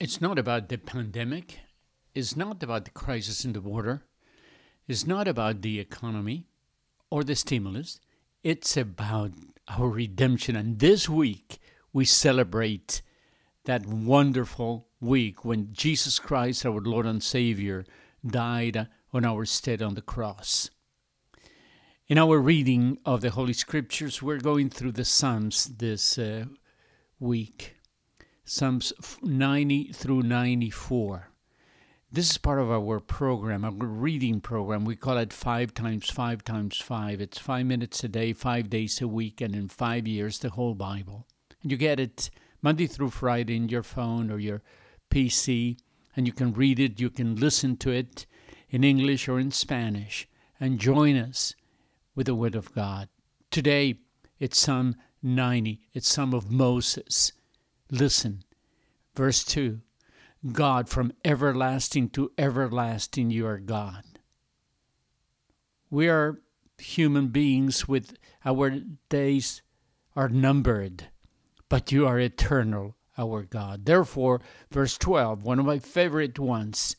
It's not about the pandemic. It's not about the crisis in the border. It's not about the economy or the stimulus. It's about our redemption. And this week, we celebrate that wonderful week when Jesus Christ, our Lord and Savior, died on our stead on the cross. In our reading of the Holy Scriptures, we're going through the Psalms this uh, week. Psalms 90 through 94. This is part of our program, our reading program. We call it five times five times five. It's five minutes a day, five days a week, and in five years, the whole Bible. And you get it Monday through Friday in your phone or your PC, and you can read it, you can listen to it in English or in Spanish, and join us with the Word of God. Today, it's Psalm 90, it's Psalm of Moses. Listen, verse 2 God, from everlasting to everlasting, you are God. We are human beings with our days are numbered, but you are eternal, our God. Therefore, verse 12, one of my favorite ones,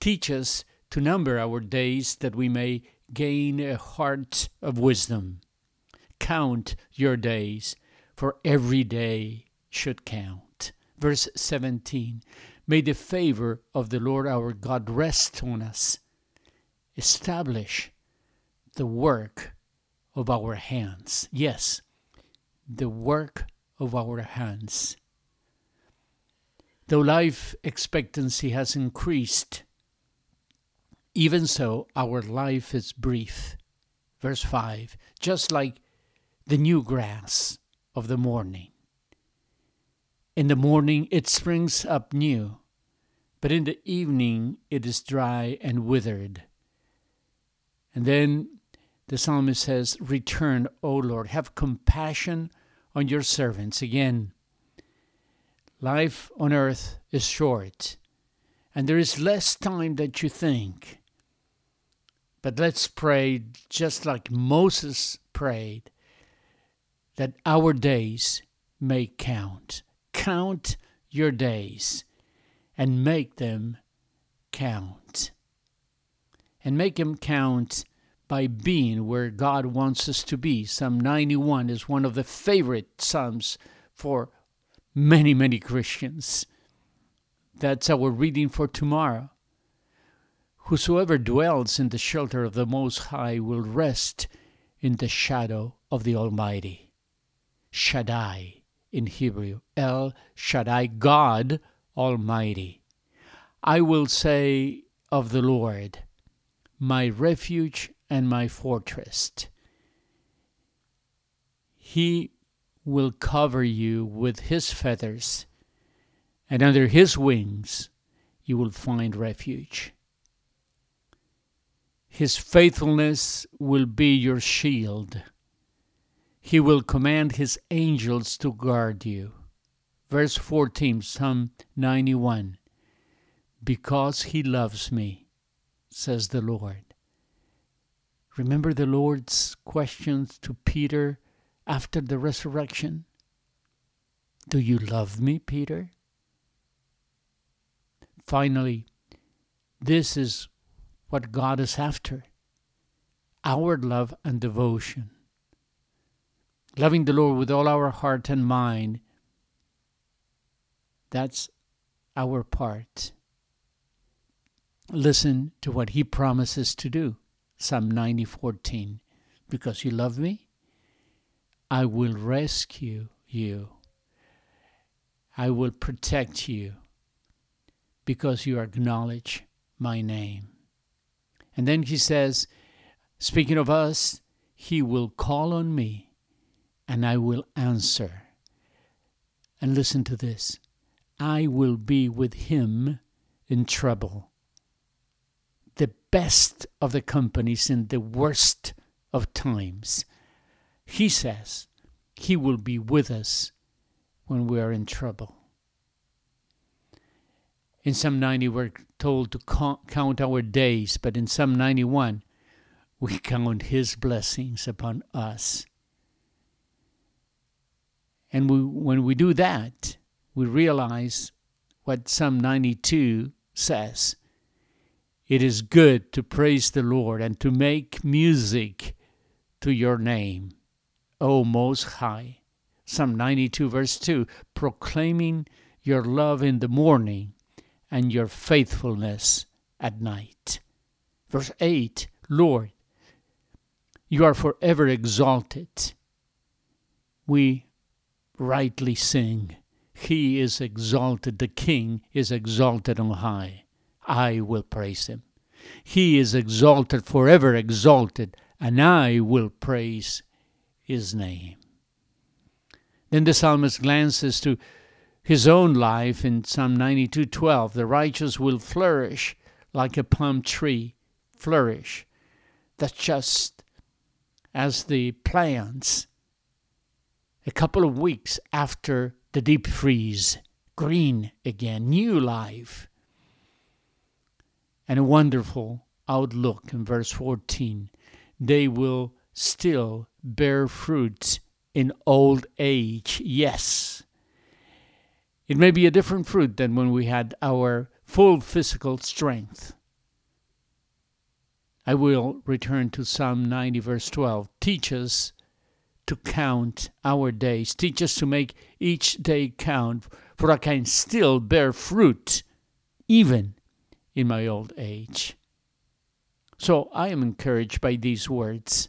teach us to number our days that we may gain a heart of wisdom. Count your days, for every day should count. Verse 17 May the favor of the Lord our God rest on us. Establish the work of our hands. Yes, the work of our hands. Though life expectancy has increased, even so our life is brief. Verse 5 Just like the new grass of the morning. In the morning it springs up new, but in the evening it is dry and withered. And then the psalmist says, Return, O Lord, have compassion on your servants. Again, life on earth is short, and there is less time than you think. But let's pray just like Moses prayed that our days may count count your days and make them count. And make them count by being where God wants us to be. Psalm 91 is one of the favorite Psalms for many, many Christians. That's our reading for tomorrow. Whosoever dwells in the shelter of the Most High will rest in the shadow of the Almighty. Shaddai in Hebrew, El Shaddai, God Almighty. I will say of the Lord, my refuge and my fortress. He will cover you with his feathers, and under his wings you will find refuge. His faithfulness will be your shield. He will command his angels to guard you. Verse 14, Psalm 91. Because he loves me, says the Lord. Remember the Lord's questions to Peter after the resurrection? Do you love me, Peter? Finally, this is what God is after our love and devotion loving the Lord with all our heart and mind. That's our part. Listen to what he promises to do. Psalm 90:14. Because you love me, I will rescue you. I will protect you because you acknowledge my name. And then he says, speaking of us, he will call on me and I will answer. And listen to this I will be with him in trouble. The best of the companies in the worst of times. He says he will be with us when we are in trouble. In Psalm 90, we're told to count our days, but in Psalm 91, we count his blessings upon us. And we, when we do that, we realize what Psalm 92 says. It is good to praise the Lord and to make music to your name, O Most High. Psalm 92, verse 2 proclaiming your love in the morning and your faithfulness at night. Verse 8 Lord, you are forever exalted. We rightly sing, He is exalted, the King is exalted on high. I will praise Him. He is exalted, forever exalted, and I will praise His name. Then the psalmist glances to his own life in Psalm 92:12. The righteous will flourish like a palm tree, flourish. That's just as the plants a couple of weeks after the deep freeze, green again, new life. And a wonderful outlook in verse 14. They will still bear fruit in old age. Yes. It may be a different fruit than when we had our full physical strength. I will return to Psalm 90, verse 12. Teach us to count our days. Teach us to make each day count, for I can still bear fruit even in my old age. So I am encouraged by these words.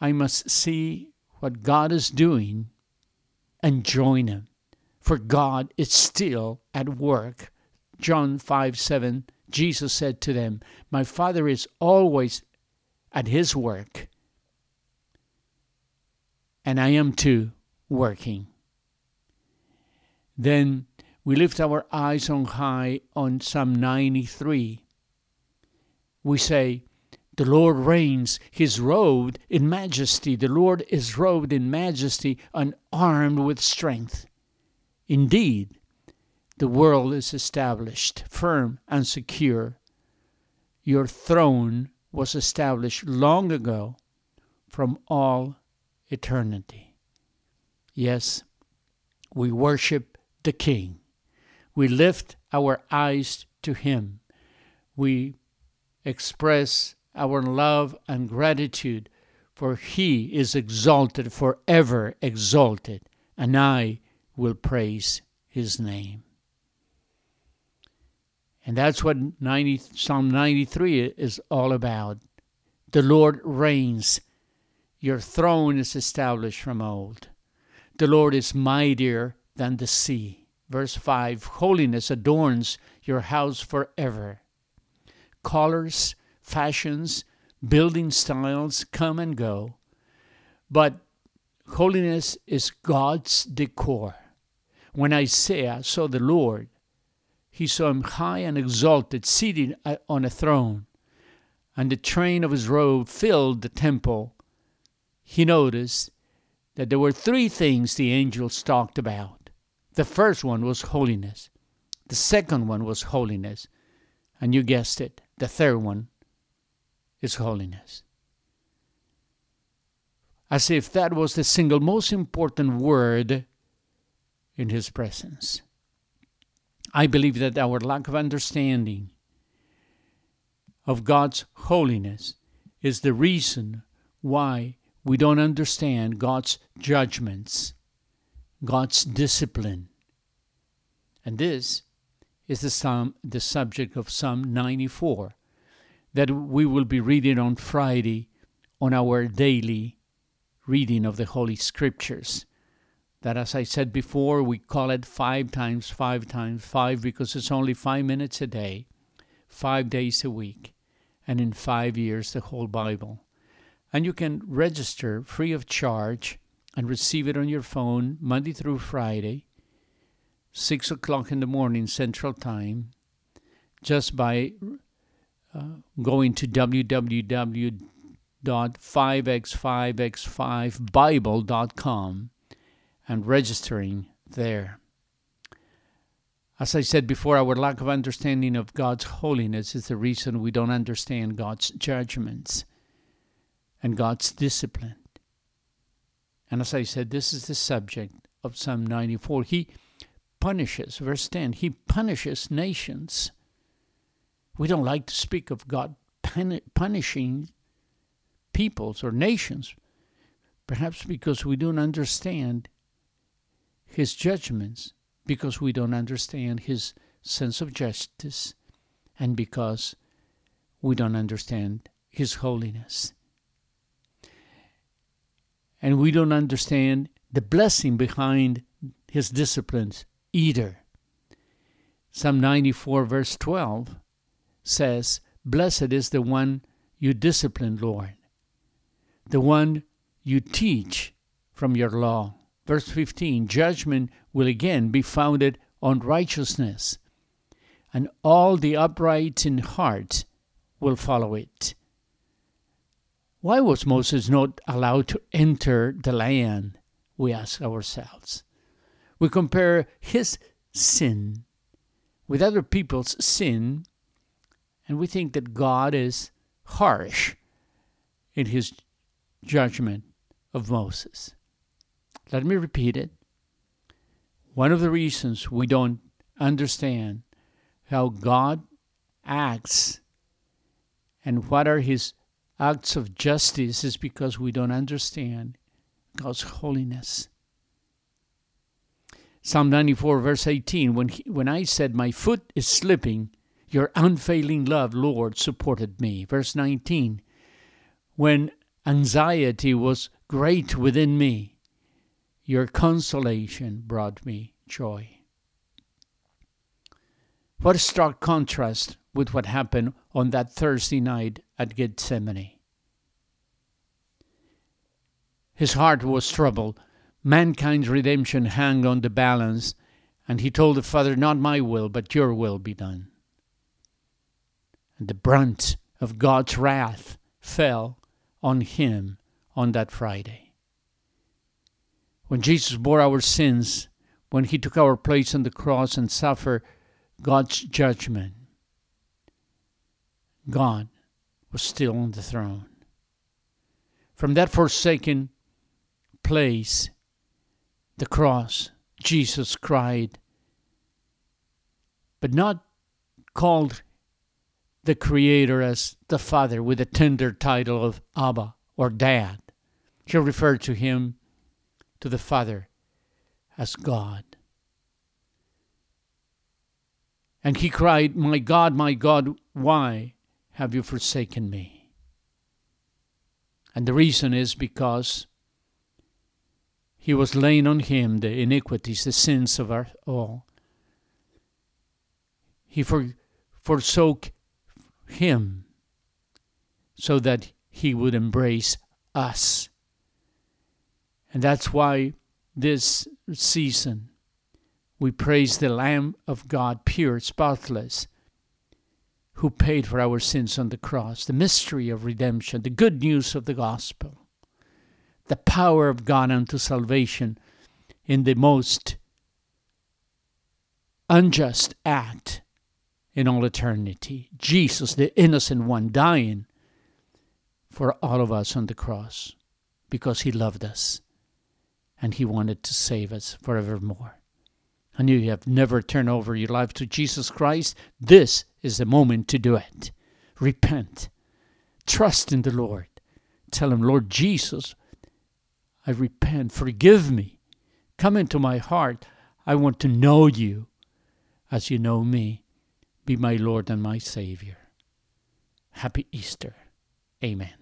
I must see what God is doing and join Him. For God is still at work. John 5 7, Jesus said to them, My Father is always at His work, and I am too working. Then we lift our eyes on high on Psalm 93. We say, the Lord reigns. He is robed in majesty. The Lord is robed in majesty and armed with strength. Indeed, the world is established, firm and secure. Your throne was established long ago from all eternity. Yes, we worship the King. We lift our eyes to Him. We express our love and gratitude, for he is exalted, forever exalted, and I will praise his name. And that's what 90, Psalm 93 is all about. The Lord reigns. Your throne is established from old. The Lord is mightier than the sea. Verse 5 Holiness adorns your house forever. Colors fashions, building styles come and go, but holiness is God's decor. When Isaiah saw the Lord, he saw him high and exalted, seated uh, on a throne, and the train of his robe filled the temple. He noticed that there were three things the angels talked about. The first one was holiness, the second one was holiness, and you guessed it, the third one is holiness. As if that was the single most important word in His presence. I believe that our lack of understanding of God's holiness is the reason why we don't understand God's judgments, God's discipline. And this is the, psalm, the subject of Psalm 94 that we will be reading on Friday on our daily reading of the Holy Scriptures. That, as I said before, we call it five times five times five because it's only five minutes a day, five days a week, and in five years, the whole Bible. And you can register free of charge and receive it on your phone Monday through Friday, 6 o'clock in the morning Central Time, just by uh, going to www.5x5x5bible.com and registering there. As I said before, our lack of understanding of God's holiness is the reason we don't understand God's judgments and God's discipline. And as I said, this is the subject of Psalm 94. He punishes, verse 10, he punishes nations. We don't like to speak of God punishing peoples or nations, perhaps because we don't understand his judgments, because we don't understand his sense of justice, and because we don't understand his holiness. And we don't understand the blessing behind his disciplines either. Psalm 94, verse 12 says, Blessed is the one you discipline, Lord, the one you teach from your law. Verse 15 Judgment will again be founded on righteousness, and all the upright in heart will follow it. Why was Moses not allowed to enter the land? We ask ourselves. We compare his sin with other people's sin, and we think that God is harsh in his judgment of Moses. Let me repeat it. One of the reasons we don't understand how God acts and what are his acts of justice is because we don't understand God's holiness. Psalm 94, verse 18 when, he, when I said, My foot is slipping, your unfailing love, Lord, supported me. Verse 19 When anxiety was great within me, your consolation brought me joy. What a stark contrast with what happened on that Thursday night at Gethsemane. His heart was troubled. Mankind's redemption hung on the balance, and he told the Father, Not my will, but your will be done. And the brunt of God's wrath fell on him on that Friday. When Jesus bore our sins, when he took our place on the cross and suffered God's judgment, God was still on the throne. From that forsaken place, the cross, Jesus cried, but not called the Creator as the Father with a tender title of Abba or Dad. He referred to him, to the Father, as God. And he cried, My God, my God, why have you forsaken me? And the reason is because he was laying on him the iniquities, the sins of our all. He for, forsook him so that he would embrace us. And that's why this season we praise the Lamb of God, pure, spotless, who paid for our sins on the cross, the mystery of redemption, the good news of the gospel the power of God unto salvation in the most unjust act in all eternity. Jesus, the innocent one, dying for all of us on the cross because he loved us and he wanted to save us forevermore. And you have never turned over your life to Jesus Christ, this is the moment to do it. Repent. Trust in the Lord. Tell him, Lord Jesus, I repent. Forgive me. Come into my heart. I want to know you as you know me. Be my Lord and my Savior. Happy Easter. Amen.